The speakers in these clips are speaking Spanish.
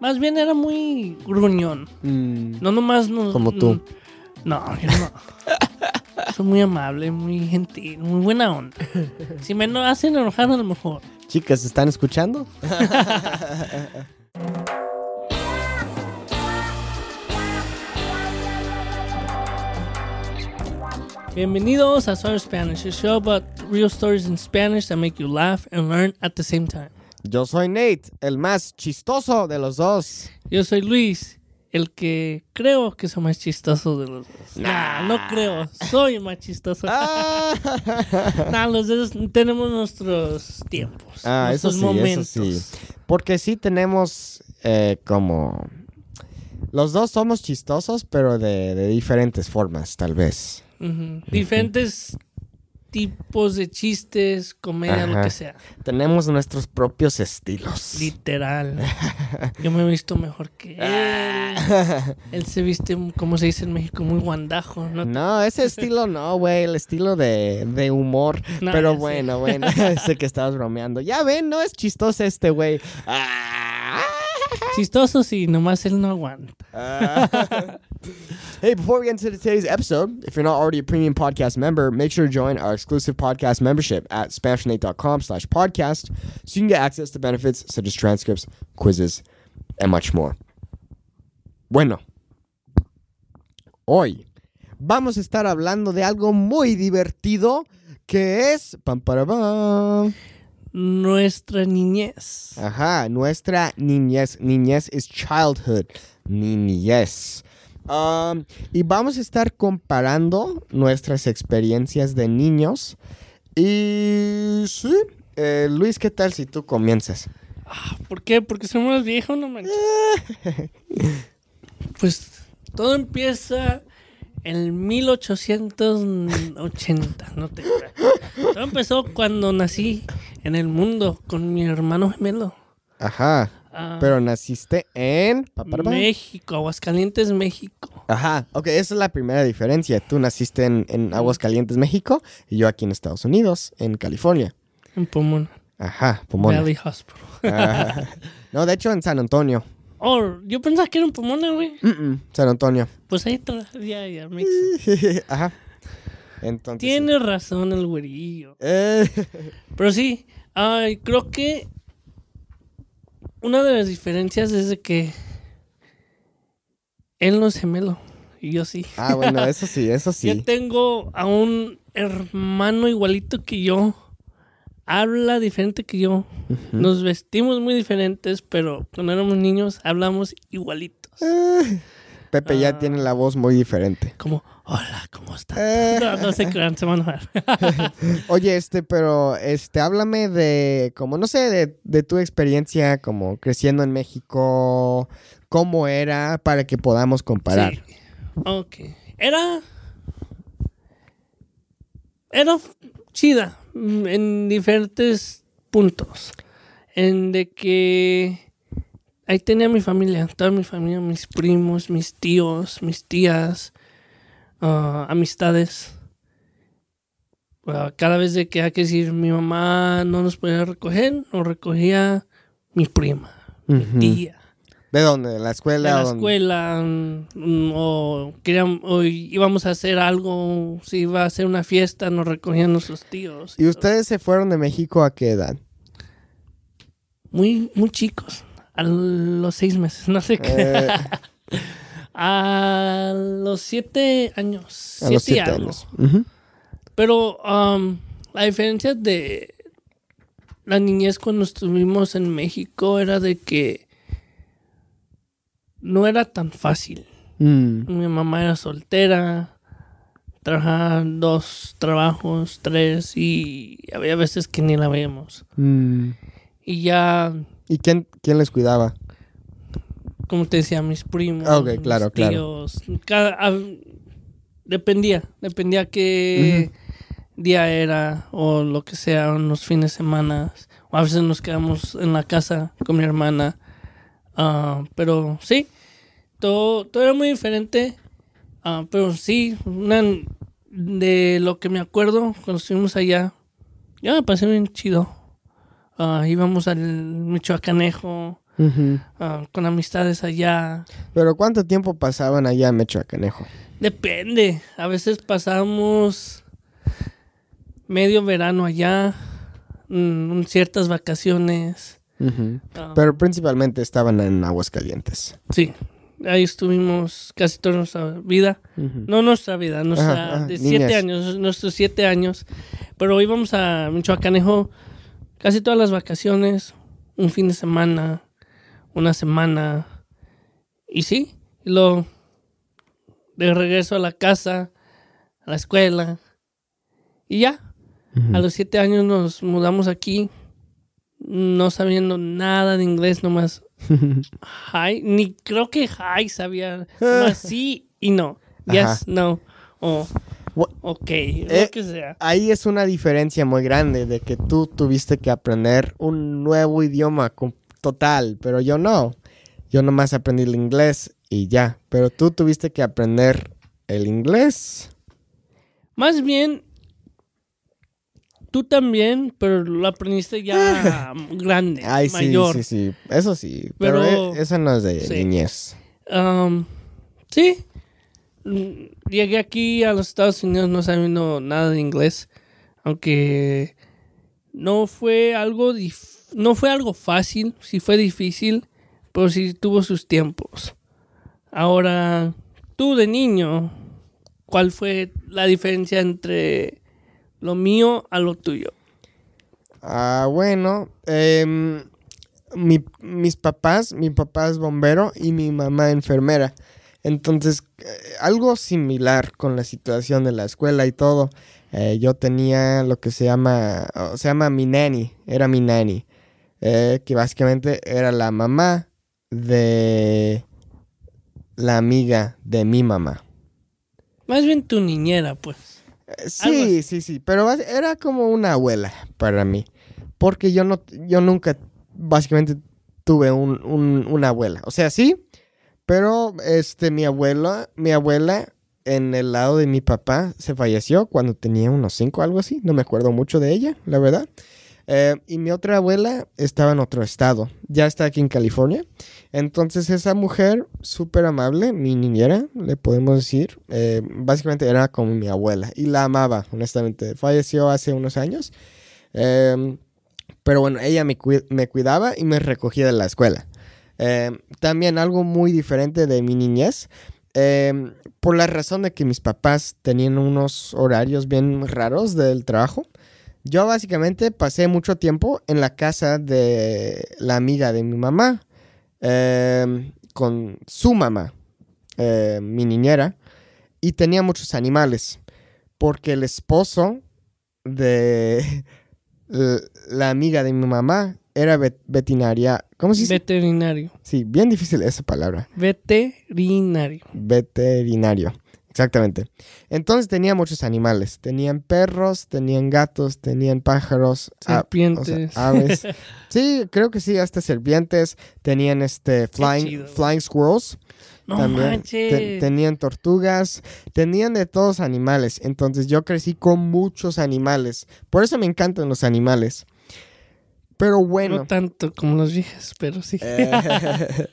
Más bien era muy gruñón. Mm, No nomás no. Como tú. No, yo no. Soy muy amable, muy gentil, muy buena onda. Si me no hacen enojar a lo mejor. Chicas, ¿están escuchando? Bienvenidos a Sorry Spanish, a show about real stories in Spanish that make you laugh and learn at the same time. Yo soy Nate, el más chistoso de los dos. Yo soy Luis, el que creo que soy más chistoso de los dos. Nah, no creo, soy más chistoso. Ah, Nah, los dos tenemos nuestros tiempos, Ah, eso nuestros sí, momentos. eso sí. Porque sí tenemos eh, como... Los dos somos chistosos, pero de, de diferentes formas, tal vez. Diferentes tipos de chistes, comedia, lo que sea. Tenemos nuestros propios estilos. Literal. Yo me he visto mejor que él. Él se viste, como se dice en México, muy guandajo. ¿no? No, ese estilo no, güey, el estilo de, de humor. No, Pero sé. bueno, bueno, sé que estabas bromeando. Ya ven, no es chistoso este güey. Ah. Chistoso sí, nomás él no aguanta. Hey, before we get into today's episode, if you're not already a premium podcast member, make sure to join our exclusive podcast membership at SpanishNate.com slash podcast so you can get access to benefits such as transcripts, quizzes, and much more. Bueno, hoy vamos a estar hablando de algo muy divertido que es... Pam, para. Nuestra niñez. Ajá, nuestra niñez. Niñez es childhood. Niñez. Um, y vamos a estar comparando nuestras experiencias de niños. Y sí, eh, Luis, ¿qué tal si tú comienzas? ¿Por qué? Porque soy más viejo, no manches. Pues todo empieza en 1880, no te creas. Todo empezó cuando nací en el mundo con mi hermano gemelo. Ajá, Ah, pero naciste en... México, Aguascalientes, México. Ajá, ok, esa es la primera diferencia. Tú naciste en, en Aguascalientes, México, y yo aquí en Estados Unidos, en California. En Pomona, Ajá, Pomona. Valley Hospital. Ajá. No, de hecho en San Antonio. Oh, yo pensaba que era en Pomona, güey. San Antonio. Pues ahí está, ya, ya. Ajá. Entonces. sí. Tiene razón el güerillo. Eh, Pero sí, ay, creo que una de las diferencias es de que él no es gemelo y yo sí. ah, bueno, eso sí, eso Yo sí. tengo a un hermano igualito que yo. Habla diferente que yo. Nos vestimos muy diferentes, pero cuando éramos niños hablamos igualitos. Eh, Pepe Ah. ya tiene la voz muy diferente. Como, hola, ¿cómo estás? Eh. No, no se crean, se van a enojar. Oye, este, pero, este, háblame de, como, no sé, de, de tu experiencia como creciendo en México, cómo era, para que podamos comparar. Sí. Ok. Era. Era chida mm, en diferentes puntos. En de que. Ahí tenía mi familia, toda mi familia, mis primos, mis tíos, mis tías, ah, amistades. Ah, cada vez de que hay que decir mi mamá no nos podía recoger, nos recogía mi prima, mi tía ¿De dónde? ¿De la de escuela? la escuela mm, o, queríamos, o íbamos a hacer algo, si iba a hacer una fiesta, nos recogían nuestros tíos. ¿Y ustedes se fueron de México a qué edad? Muy, muy chicos, a los seis meses, no sé qué. Eh, a los siete años. a siete años. Pero um, la diferencia de la niñez cuando estuvimos en México era de que no era tan fácil. Mm. Mi mamá era soltera, trabajaba dos trabajos, tres, y había veces que ni la veíamos. Mm. Y ya, ¿Y quién, quién les cuidaba? como te decía, mis primos, Ah, ok, claro, mis claro. tíos, cada- hab- dependía, dependía qué día era o lo que sea, unos fines de semana. O a veces nos quedamos en la casa con mi hermana. Ah, pero sí, todo, todo era muy diferente. Ah, pero sí, una, de lo que me acuerdo cuando estuvimos allá, yo me pasé bien chido. Ah, íbamos al Michoacanejo, con amistades allá. Pero ¿cuánto tiempo pasaban allá en Mechoacanejo? Depende. A veces pasamos medio verano allá, mm, ciertas vacaciones. Ah, Pero principalmente estaban en Aguascalientes. sí, ahí estuvimos casi toda nuestra vida. No nuestra vida, nuestra, Ajá, ajá, de siete años, nuestros siete años. Pero íbamos a Michoacanejo casi todas las vacaciones, un fin de semana, una semana. Y sí, y luego de regreso a la casa, a la escuela. Y ya, a los siete años nos mudamos aquí, no sabiendo nada de inglés, nomás hi, ni creo que hi sabía, nomás sí y no, yes, Ajá. no, o Wha- ok, Eh, lo que sea. Ahí es una diferencia muy grande de que tú tuviste que aprender un nuevo idioma total, pero yo no. Yo nomás aprendí el inglés y ya. Pero tú tuviste que aprender el inglés. Más bien, tú también, pero lo aprendiste ya grande, Ay, sí, mayor. sí, sí. Eso sí. Pero, Pero- e- eso no es de sí. niñez. Um, sí. Llegué aquí a los Estados Unidos no sabiendo nada de inglés, aunque no fue algo no fue algo fácil, sí fue difícil, pero sí tuvo sus tiempos. Ahora, tú de niño, ¿cuál fue la diferencia entre lo mío a lo tuyo? Ah, bueno. em, mi- mis papás, mi papá es bombero y mi mamá enfermera. Entonces, eh, algo similar con la situación de la escuela y todo. Eh, yo tenía lo que se llama, oh, se llama mi nanny, era mi nanny, eh, que básicamente era la mamá de la amiga de mi mamá. Más bien tu niñera, pues. Eh, Sí, sí, sí, pero era como una abuela para mí, porque yo no, yo nunca, básicamente tuve un, un- una abuela, o sea, sí, pero este, mi abuela, mi abuela en el lado de mi papá se falleció cuando tenía unos cinco, algo así, no me acuerdo mucho de ella, la verdad. Eh, y mi otra abuela estaba en otro estado, ya está aquí en California. Entonces esa mujer, súper amable, mi niñera, le podemos decir, eh, básicamente era como mi abuela y la amaba, honestamente. Falleció hace unos años. Em, pero bueno, ella me, cui- me cuidaba y me recogía de la escuela. Em, también algo muy diferente de mi niñez, em, por la razón de que mis papás tenían unos horarios bien raros del trabajo. Yo básicamente pasé mucho tiempo en la casa de la amiga de mi mamá, em, con su mamá, eh, mi niñera, y tenía muchos animales, porque el esposo de la amiga de mi mamá era vet- veterinaria. ¿Cómo se dice? Veterinario. sí, bien difícil esa palabra. Veterinario. Veterinario. Exactamente. Entonces tenía muchos animales. Tenían perros, tenían gatos, tenían pájaros, a- o sea, Serpientes. aves. Sí, creo que sí, hasta serpientes. Tenían este flying, squirrels. No también. manches. Te- tenían tortugas, tenían de todos animales. Entonces yo crecí con muchos animales. Por eso me encantan los animales. Pero bueno. No tanto como los viejos, pero sí. Eh,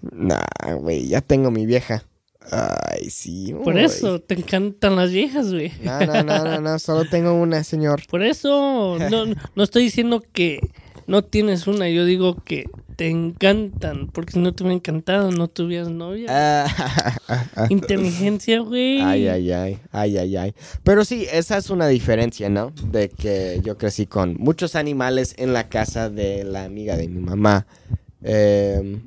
nah, güey, ya tengo mi vieja. Ay, sí. Por eso te encantan las viejas, güey. No, no, no, no, no, solo tengo una, señor. Por eso no, no estoy diciendo que no tienes una, yo digo que te encantan, porque si no te hubiera encantado, no tuvieras novia. Ah, Inteligencia, güey. Ay, ay, ay, ay, ay, ay. Pero sí, esa es una diferencia, ¿no? De que yo crecí con muchos animales en la casa de la amiga de mi mamá. Em,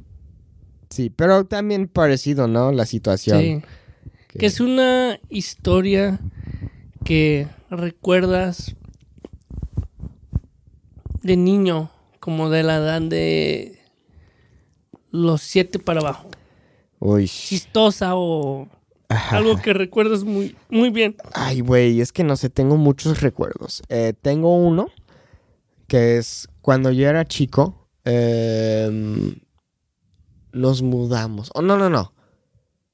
sí, pero también parecido, ¿no? La situación. Sí. Que es una historia que recuerdas de niño, como de la edad de los siete para abajo. Uy. Chistosa o algo que recuerdas muy, muy bien. Ay, güey, es que no sé, tengo muchos recuerdos. Eh, tengo uno que es cuando yo era chico, em, nos mudamos. Oh, no, no, no.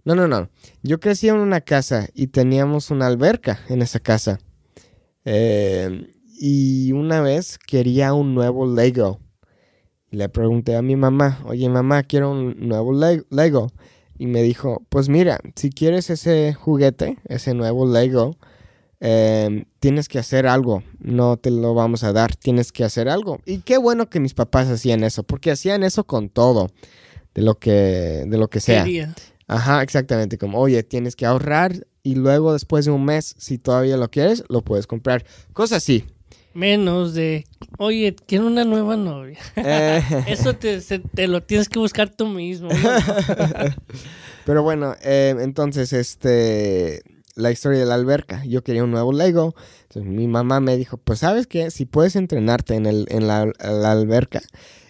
No, no, no. Yo crecí en una casa y teníamos una alberca en esa casa. Em, y una vez quería un nuevo Lego. Le pregunté a mi mamá, oye mamá, quiero un nuevo Le- Lego. Y me dijo, pues mira, si quieres ese juguete, ese nuevo Lego, eh, tienes que hacer algo. No te lo vamos a dar, tienes que hacer algo. Y qué bueno que mis papás hacían eso, porque hacían eso con todo, de lo que, de lo que sea. Quería. Ajá, exactamente. Como, oye, tienes que ahorrar y luego después de un mes, si todavía lo quieres, lo puedes comprar. Cosas así. Menos de, oye, quiero una nueva novia. Eh, Eso te, se- te lo tienes que buscar tú mismo. ¿no? pero bueno, eh, entonces, este, la historia de la alberca. Yo quería un nuevo Lego. Entonces mi mamá me dijo, pues, ¿sabes qué? Si puedes entrenarte en, el, en la, la alberca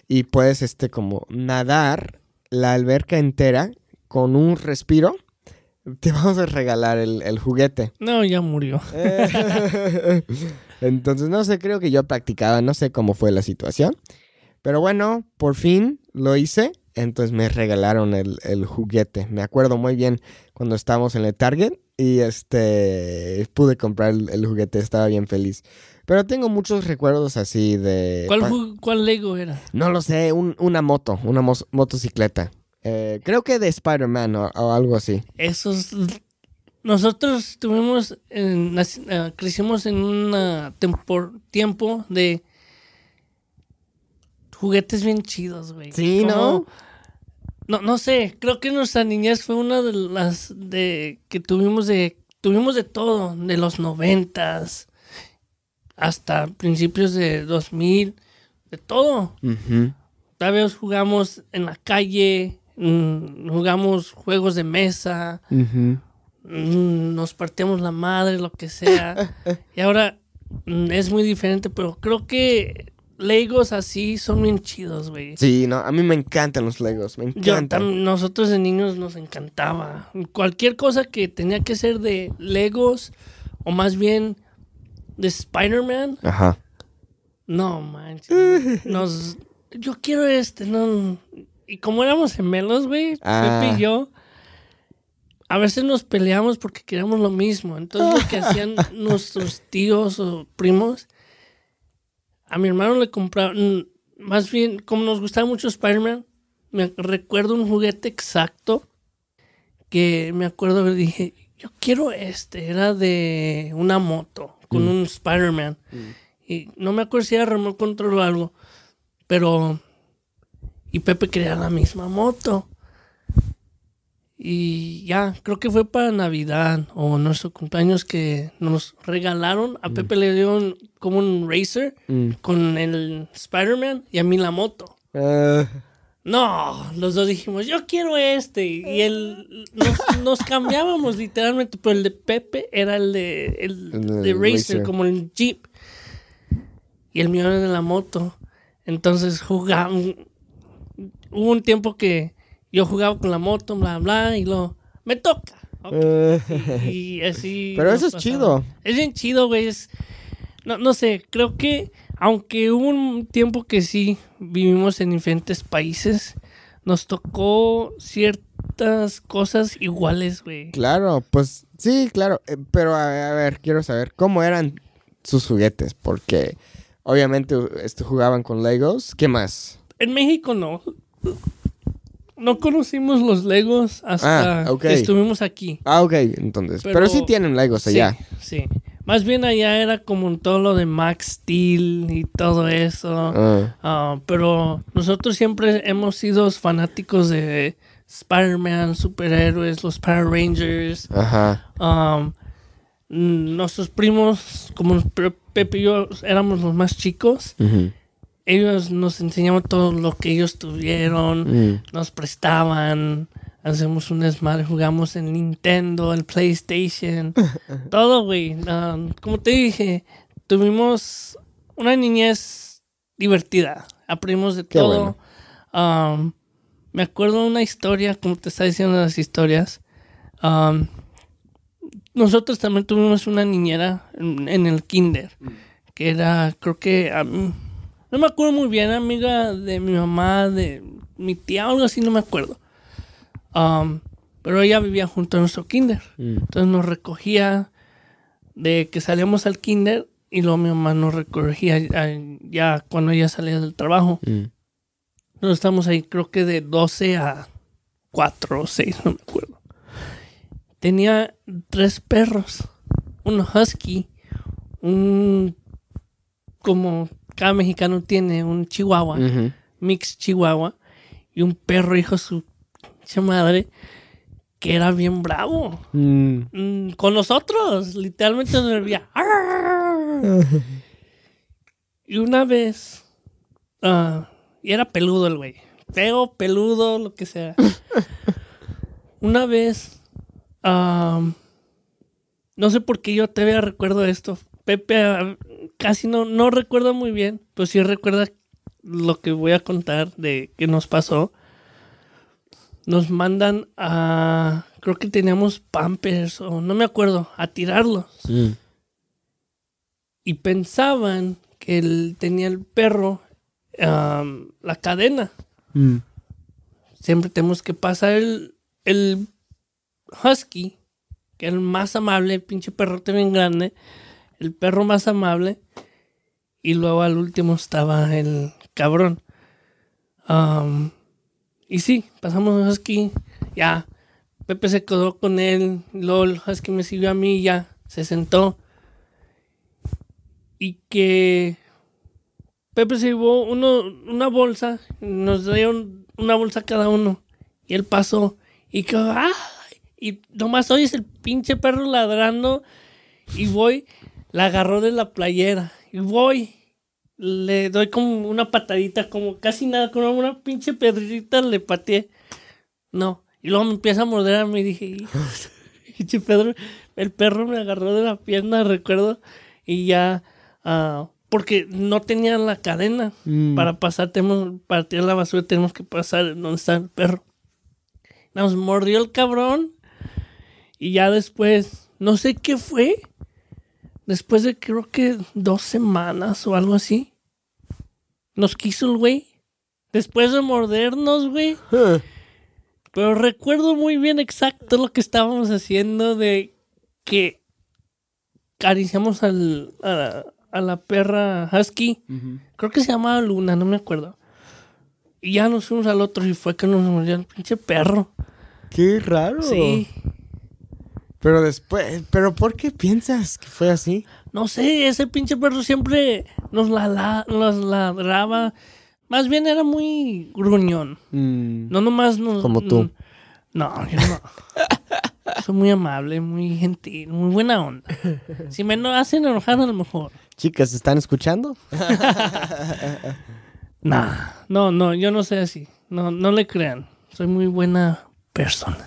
y puedes, este, como nadar la alberca entera con un respiro, te vamos a regalar el, el juguete. No, ya murió. Eh, Entonces, no sé, creo que yo practicaba, no sé cómo fue la situación. Pero bueno, por fin lo hice. Entonces me regalaron el, el juguete. Me acuerdo muy bien cuando estábamos en el Target y este pude comprar el, el juguete, estaba bien feliz. Pero tengo muchos recuerdos así de... ¿Cuál, cuál Lego era? No lo sé, un- una moto, una motocicleta. Eh, creo que de Spider-Man o- o algo así. Esos. Nosotros tuvimos. en- eh, crecimos en un tiempo de. Juguetes bien chidos, güey. Sí, ¿no? No, no sé, creo que nuestra niñez fue una de las de que tuvimos de tuvimos de todo, de los noventas hasta principios de 2000, de todo. Tal vez jugamos en la calle, mm, jugamos juegos de mesa, mm, nos partíamos la madre, lo que sea. y ahora mm, es muy diferente, pero creo que Legos así son bien chidos, güey. Sí, no, a mí me encantan los Legos, me encantan. nosotros de niños nos encantaba. Cualquier cosa que tenía que ser de Legos o más bien de Spider-Man, Ajá. no manches. Nos, yo quiero este, no. Y como éramos gemelos, güey, Ah. Pepe y yo, a veces nos peleamos porque queríamos lo mismo. Entonces lo que hacían nuestros tíos o primos, a mi hermano le compraron, más bien, como nos gustaba mucho Spider-Man, me recuerdo un juguete exacto que me acuerdo, dije, yo quiero este, era de una moto con un Spider-Man. Y no me acuerdo si era remote control o algo, pero... Y Pepe quería la misma moto. Y ya, creo que fue para Navidad o nuestro cumpleaños que nos regalaron. A Pepe le dieron como un racer Mm. con el Spider-Man y a mí la moto. Eh, No, los dos dijimos, yo quiero este. Y él, nos, nos cambiábamos literalmente, pero el de Pepe era el de, el, El de Racer, Racer. como el Jeep. Y el mío era de la moto. Entonces jugamos. Hubo un tiempo que yo jugaba con la moto, bla, bla, y luego, me toca. Y así. Pero eso es pasaba. chido. Es bien chido, güey. es- No, no sé, creo que aunque hubo un tiempo que sí vivimos en diferentes países, nos tocó ciertas cosas iguales, güey. Claro, pues sí, claro. eh, pero a, a ver, quiero saber cómo eran sus juguetes, porque obviamente este, jugaban con Legos. ¿Qué más? En México no. No conocimos los Legos hasta Ah, que estuvimos aquí. Ah, ok, entonces. Pero, Pero- sí tienen Legos allá. Sí, sí. Más bien allá era como todo lo de Max Steel y todo eso. Ah, Ah, pero nosotros siempre hemos sido fanáticos de Spider-Man, superhéroes, los Power Rangers. ajá. Um, mm, nuestros primos, como Pe- Pepe y yo éramos los más chicos, ellos nos enseñaban todo lo que ellos tuvieron, mm, nos prestaban, hacemos un desmadre, jugamos en Nintendo, el PlayStation, todo, güey. Um, como te dije, tuvimos una niñez divertida, aprendimos de Qué todo. Um, me acuerdo una historia, como te está diciendo las historias. Um, nosotros también tuvimos una niñera en, en el kinder, que era, creo que, am- no me acuerdo muy bien, amiga de mi mamá, de mi tía, algo así, no me acuerdo. Um, pero ella vivía junto a nuestro kinder. mm. Entonces nos recogía de que salíamos al kinder y luego mi mamá nos recogía ya cuando ella salía del trabajo. Mm. Nosotros estamos ahí, creo que de 12 a 4 o 6, no me acuerdo. Tenía tres perros. Un husky, un... como cada mexicano tiene, un chihuahua, mix chihuahua, y un perro hijo su pinche madre, que era bien bravo. Mm. Mm, con nosotros, literalmente nos servía. "Arr". Y una vez, ah, y era peludo el güey, feo, peludo, lo que sea. una vez, no sé por qué yo todavía recuerdo esto. Pepe ah, casi no, no recuerda muy bien, pero sí recuerda lo que voy a contar de que nos pasó. Nos mandan a, creo que teníamos pampers o no me acuerdo, a tirarlos Mm. y pensaban que él tenía el perro la cadena. Mm. Siempre tenemos que pasar el, el husky, que era el más amable, el pinche perrote bien grande, el perro más amable, y luego al último estaba el cabrón. Am, y sí, pasamos el husky, ya, Pepe se quedó con él, el husky me siguió a mí, ya, se sentó. Y que Pepe se llevó uno, una bolsa, nos dieron una bolsa cada uno. Y él pasó y que, ¡ay! Y nomás oyes el pinche perro ladrando y voy, la agarró de la playera y voy, le doy como una patadita, como casi nada, con una pinche pedrita le pateé. No, y luego me empieza a morder a mí y dije, "Hijo, pinche Pedro, el perro me agarró de la pierna, recuerdo, y ya, ah, porque no tenía la cadena Mm. para pasar, tenemos, para tirar la basura tenemos que pasar donde está el perro. Nos mordió el cabrón y ya después, no sé qué fue, después de creo que dos semanas o algo así, nos quiso el güey. Después de mordernos, güey. Huh. Pero recuerdo muy bien exacto lo que estábamos haciendo de que acariciamos al, a, la, a la perra husky. Creo que se llamaba Luna, no me acuerdo. Y ya nos fuimos al otro y fue que nos mordió el pinche perro. Qué raro. Sí. Pero después, pero ¿por qué piensas que fue así? No sé, ese pinche perro siempre nos, la, la- nos ladraba. Más bien era muy gruñón. Mm. No nomás nos... Como tú. No, yo no. Soy muy amable, muy gentil, muy buena onda. Si me no hacen enojar a lo mejor. Chicas, ¿están escuchando? Nah, no, no, yo no soy así. No, no le crean. Soy muy buena persona.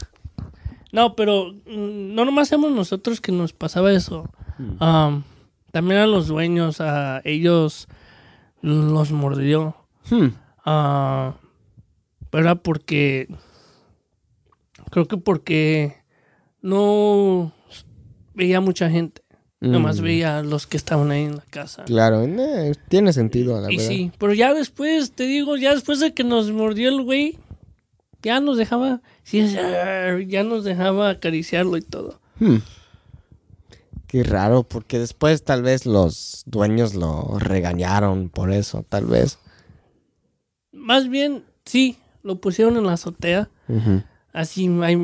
No, pero mm, no nomás somos nosotros que nos pasaba eso. Um, también a los dueños, a ellos los mordió. Hmm. Ah, pero era porque. Creo que porque no veía mucha gente. Nomás Mm. veía a los que estaban ahí en la casa. Claro, eh, tiene sentido, la y verdad. sí, pero ya después, te digo, ya después de que nos mordió el güey, ya nos dejaba. Sí, ya nos dejaba acariciarlo y todo. Hmm. Qué raro, porque después tal vez los dueños lo regañaron por eso, tal vez. Más bien, sí, lo pusieron en la azotea. Así hay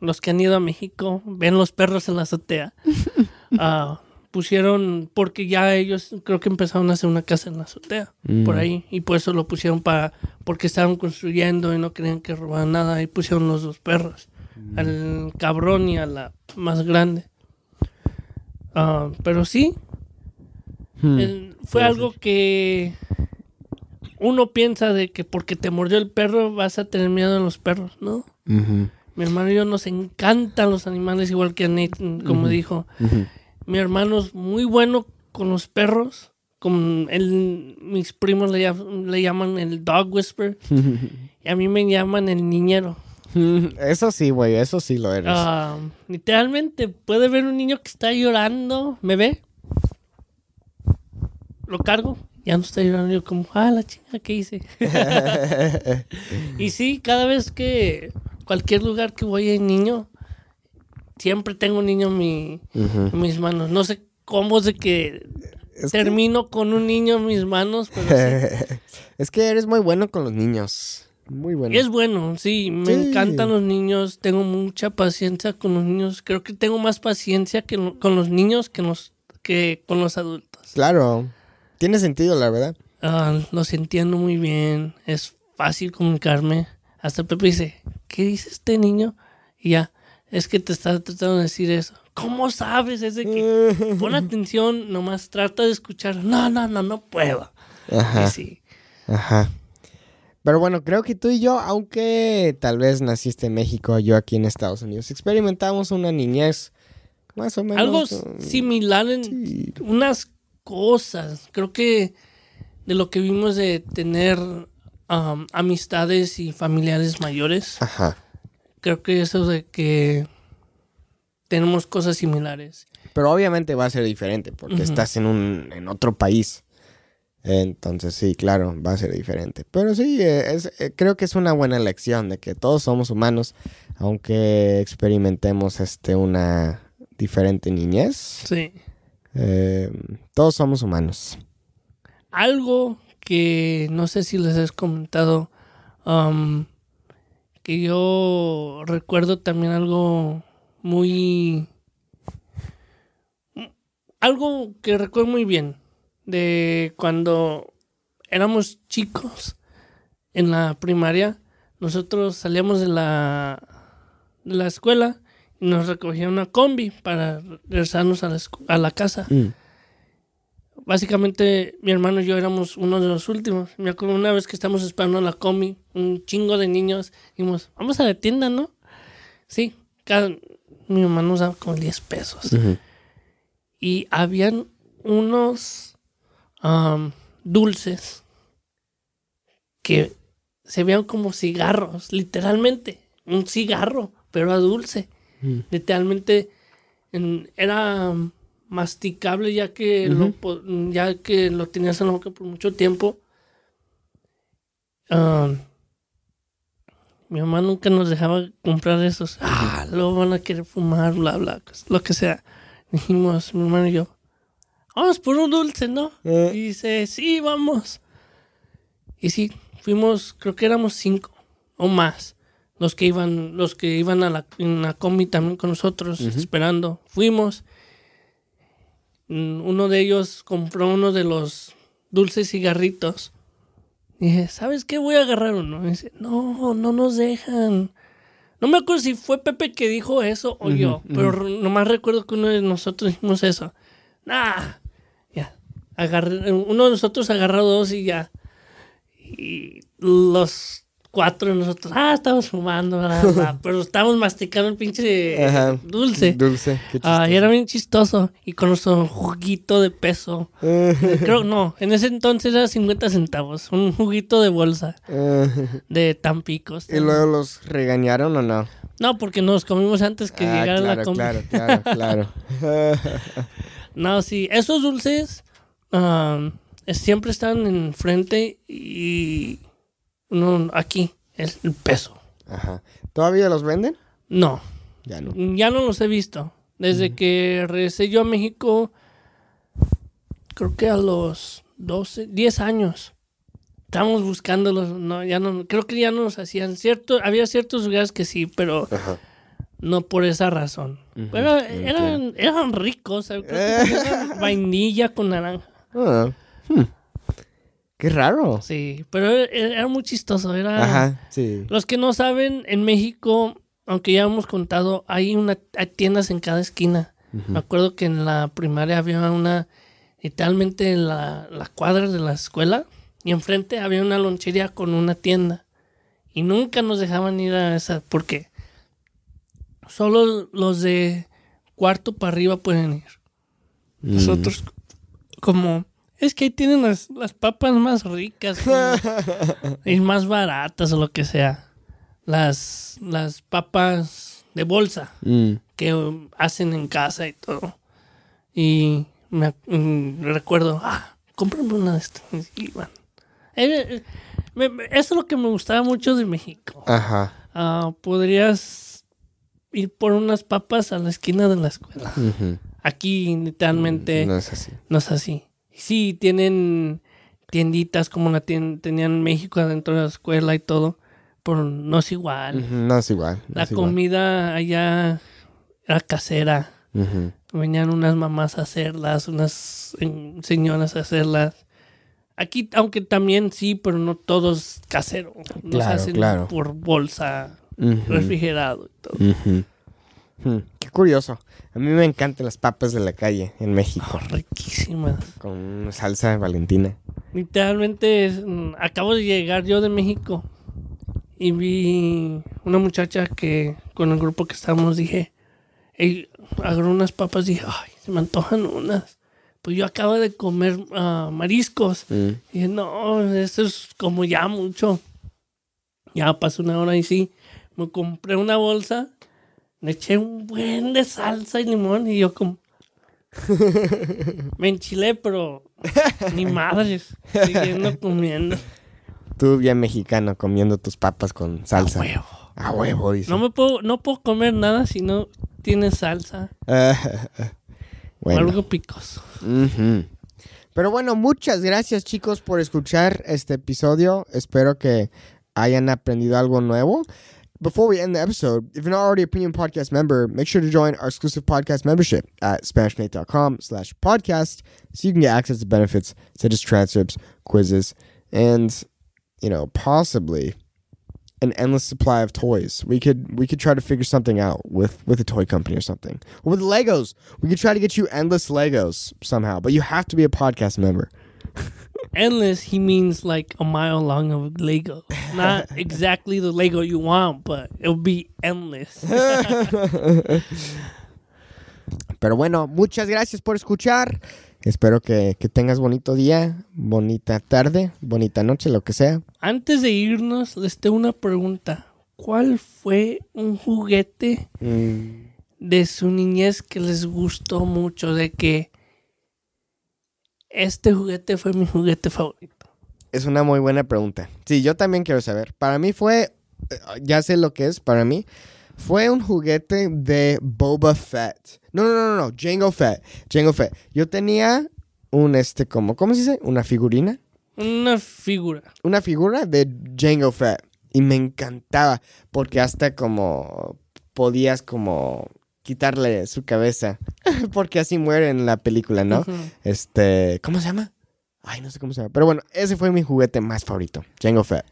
los que han ido a México, ven los perros en la azotea. Ah, pusieron, porque ya ellos creo que empezaron a hacer una casa en la azotea, Mm. por ahí, y por eso lo pusieron para, porque estaban construyendo y no querían que robaran nada, y pusieron los dos perros, al cabrón y a la más grande. Ah, pero sí, Hmm. el- fue algo que uno piensa de que porque te mordió el perro vas a tener miedo a los perros, ¿no? Mi hermano y yo nos encantan los animales, igual que a Nate, como dijo. Mi hermano es muy bueno con los perros. Con mis primos le, llam- le llaman el dog whisper. Y a mí me llaman el niñero. Eso sí, güey, eso sí lo eres. Ah, literalmente, puede ver un niño que está llorando. ¿Me ve? Lo cargo. Ya no está llorando. Yo como, ah, la chinga, ¿qué hice? y sí, cada vez que cualquier lugar que voy hay niño, siempre tengo un niño en, mi- en mis manos. No sé cómo es de que Es que- termino con un niño en mis manos, pero sí. es que eres muy bueno con los niños. Muy bueno. Es bueno, sí, me Sí. encantan los niños, tengo mucha paciencia con los niños, creo que tengo más paciencia que con los niños que, los, que con los adultos. Claro. Tiene sentido, la verdad. Ah, los entiendo muy bien, es fácil comunicarme. Hasta Pepe dice, ¿qué dice este niño? Y ya, es que te está tratando de decir eso. ¿Cómo sabes? Es de que pon atención, nomás trata de escuchar. No, no, no, no puedo. Ajá. Y sí, Ajá. Pero bueno, creo que tú y yo, aunque tal vez naciste en México, yo aquí en Estados Unidos, experimentamos una niñez más o menos. algo similar en sí. unas cosas. Creo que de lo que vimos de tener um, amistades y familiares mayores, Ajá. Creo que eso de que tenemos cosas similares. Pero obviamente va a ser diferente porque estás en un en otro país. Entonces sí, claro, va a ser diferente. Pero sí, eh, es, eh, creo que es una buena lección de que todos somos humanos, aunque experimentemos este una diferente niñez. Sí. eh, todos somos humanos. Algo que no sé si les has comentado, um, que yo recuerdo también algo muy... Algo que recuerdo muy bien de cuando éramos chicos en la primaria, nosotros salíamos de la, de la escuela y nos recogía una combi para regresarnos a la, a la casa Mm. Básicamente mi hermano y yo éramos uno de los últimos. Me acuerdo una vez que estamos esperando la comi, un chingo de niños, dijimos, vamos a la tienda, ¿no? Sí, cada, mi mamá nos daba como 10 pesos. Y habían unos dulces que se veían como cigarros, literalmente, un cigarro, pero a dulce. Mm. Literalmente en- era masticable ya que lo ya que lo tenías en la boca por mucho tiempo. Ah, mi mamá nunca nos dejaba comprar esos. Ah, luego van a querer fumar, bla, bla, lo que sea. Dijimos, mi hermano y yo, vamos por un dulce, ¿no? Eh. Y dice, sí, vamos. Y sí, fuimos, creo que éramos cinco o más. Los que iban, los que iban a la, en la combi también con nosotros, esperando. Fuimos. Mm, Uno de ellos compró uno de los dulces cigarritos. Dije, ¿sabes qué? Voy a agarrar uno. Y dice, no, no nos dejan. No me acuerdo si fue Pepe que dijo eso o yo, pero nomás recuerdo que uno de nosotros dijimos eso. Nah, ya. Agarré, uno de nosotros agarró dos y ya. Y los cuatro de nosotros, ah, estamos fumando, pero estábamos masticando el pinche Ajá. dulce. Dulce. Qué Ah, y chistoso. era bien chistoso. Y con nuestro juguito de peso. Creo, no, en ese entonces era 50 centavos. Un juguito de bolsa de Tampicos. ¿Y luego los regañaron o no? No, porque nos comimos antes que Ah, llegara la claro, combi. claro, claro, claro. No, sí, esos dulces es- siempre están enfrente y no, aquí, el, el peso. Ajá. ¿Todavía los venden? No, Ya no. ya no los he visto. Desde que regresé yo a México, creo que a los 12, 10 años. Estábamos buscándolos, no, ya no, creo que ya no nos hacían cierto, había ciertos lugares que sí, pero Ajá. no por esa razón. Pero entiendo. eran, eran ricos, tenían vainilla con naranja. Ah, hmm. Qué raro. Sí, pero era, muy chistoso. Era Ajá, sí. los que no saben en México, aunque ya hemos contado, hay una hay tiendas en cada esquina. Me acuerdo que en la primaria había una literalmente en la, la cuadra de la escuela y enfrente había una lonchería con una tienda y nunca nos dejaban ir a esa porque solo los de cuarto para arriba pueden ir. Mm. Nosotros como es que ahí tienen las, las papas más ricas como- y más baratas o lo que sea. Las, las papas de bolsa Mm. que um, hacen en casa y todo. Y me mm, recuerdo, ah, cómprame una de estas. Y iban. Eh, eh, me- eso es lo que me gustaba mucho de México. Ajá. Ah, podrías ir por unas papas a la esquina de la escuela. Aquí literalmente No es así. no es así. Sí, tienen tienditas como la tenían en México adentro de la escuela y todo, pero no es igual. No es igual. no La es igual. comida allá era casera. Venían unas mamás a hacerlas, unas señoras a hacerlas. Aquí, aunque también sí, pero no todo es casero. No se Claro, hacen claro. por bolsa, refrigerado y todo. Hmm, Qué curioso. A mí me encantan las papas de la calle en México. Oh, riquísimas. Con salsa valentina. Literalmente, es- mm, acabo de llegar yo de México y vi una muchacha que con el grupo que estábamos dije, "Ey, agarró unas papas y dije, ay, se me antojan unas. Pues yo acabo de comer ah, mariscos. Mm. Y dije, no, eso es como ya mucho. Ya pasó una hora y sí, me compré una bolsa, le eché un buen de salsa y limón y yo como... me enchilé, pero ni madres, siguiendo comiendo. Tú bien mexicano comiendo tus papas con salsa. A huevo. A huevo, dice. No me puedo, no puedo comer nada si no tiene salsa o algo picoso. Pero bueno, muchas gracias chicos por escuchar este episodio. Espero que hayan aprendido algo nuevo. Before we end the episode, if you're not already a premium podcast member, make sure to join our exclusive podcast membership at SpanishNate.com slash podcast so you can get access to benefits such as transcripts, quizzes, and, you know, possibly an endless supply of toys. We could we could try to figure something out with with a toy company or something. Or with Legos. We could try to get you endless Legos somehow, but you have to be a podcast member. Endless, he means like a mile long of Lego. Not exactly the Lego you want, but it'll be endless. Pero bueno, muchas gracias por escuchar. Espero que, que tengas bonito día, bonita tarde, bonita noche, lo que sea. Antes de irnos, les tengo una pregunta. ¿Cuál fue un juguete Mm, de su niñez que les gustó mucho? De que este juguete fue mi juguete favorito. es una muy buena pregunta. Sí, yo también quiero saber. Para mí fue, eh, ya sé lo que es, para mí, fue un juguete de Boba Fett. No, no, no, no, no, Jango Fett. Jango Fett. Yo tenía un, este, como, ¿cómo se dice? Una figurina. Una figura. Una figura de Jango Fett. Y me encantaba porque hasta como podías como quitarle su cabeza. porque así muere en la película, ¿no? Este, ¿cómo se llama? Ay, no sé cómo se llama. Pero bueno, ese fue mi juguete más favorito. Jango Fett.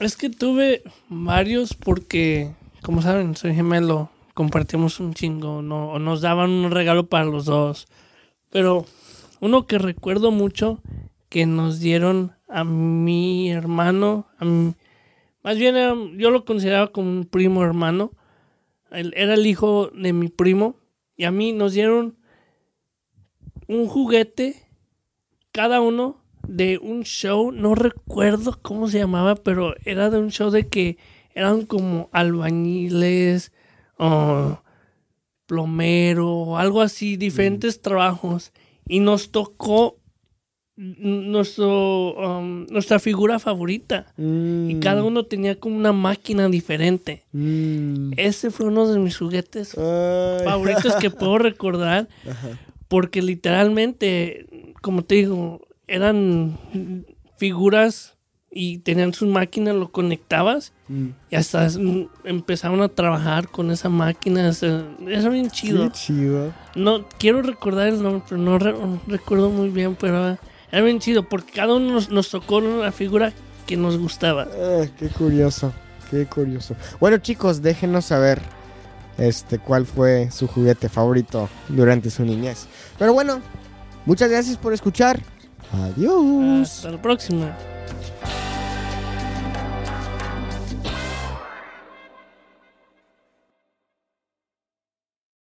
Es que tuve varios porque, como saben, soy gemelo. Compartimos un chingo. No, nos daban un regalo para los dos. Pero uno que recuerdo mucho que nos dieron a mi hermano. a mi- más bien era- yo lo consideraba como un primo hermano. Era el hijo de mi primo. Y a mí nos dieron un juguete. Cada uno de un show, no recuerdo cómo se llamaba, pero era de un show de que eran como albañiles o plomero algo así, diferentes trabajos. Y nos tocó nuestro, um, nuestra figura favorita. Y cada uno tenía como una máquina diferente. Mm. Ese fue uno de mis juguetes Ay. favoritos que puedo recordar. Porque literalmente, como te digo, eran figuras y tenían sus máquinas, lo conectabas Mm. y hasta mm, empezaron a trabajar con esa máquina. o sea, Era bien chido. Qué chido. No quiero recordar el nombre, pero no re- recuerdo muy bien, pero era bien chido porque cada uno nos, nos tocó una figura que nos gustaba. Ah, qué curioso. Qué curioso. Bueno, chicos, déjenos saber este cuál fue su juguete favorito durante su niñez. Pero bueno, muchas gracias por escuchar. Adiós. Hasta la próxima.